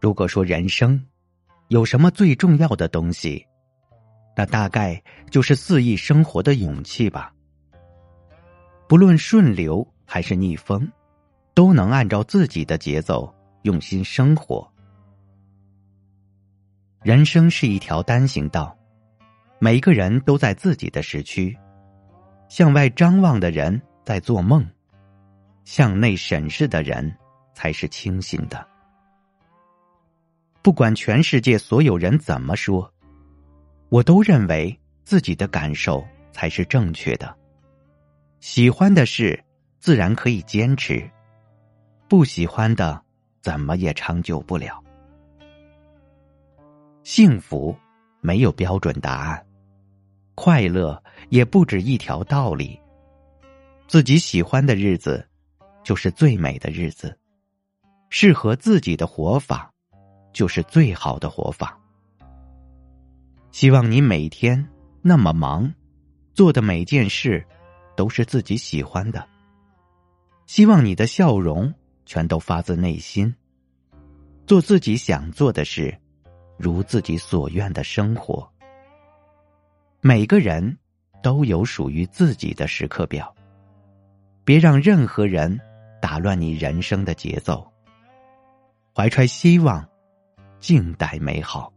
如果说人生有什么最重要的东西，那大概就是肆意生活的勇气吧。不论顺流还是逆风，都能按照自己的节奏用心生活。人生是一条单行道，每个人都在自己的时区。向外张望的人在做梦，向内审视的人才是清醒的。不管全世界所有人怎么说，我都认为自己的感受才是正确的。喜欢的事，自然可以坚持；不喜欢的，怎么也长久不了。幸福没有标准答案，快乐也不止一条道理。自己喜欢的日子，就是最美的日子；适合自己的活法，就是最好的活法。希望你每天那么忙，做的每件事都是自己喜欢的。希望你的笑容全都发自内心，做自己想做的事。如自己所愿的生活。每个人都有属于自己的时刻表，别让任何人打乱你人生的节奏。怀揣希望，静待美好。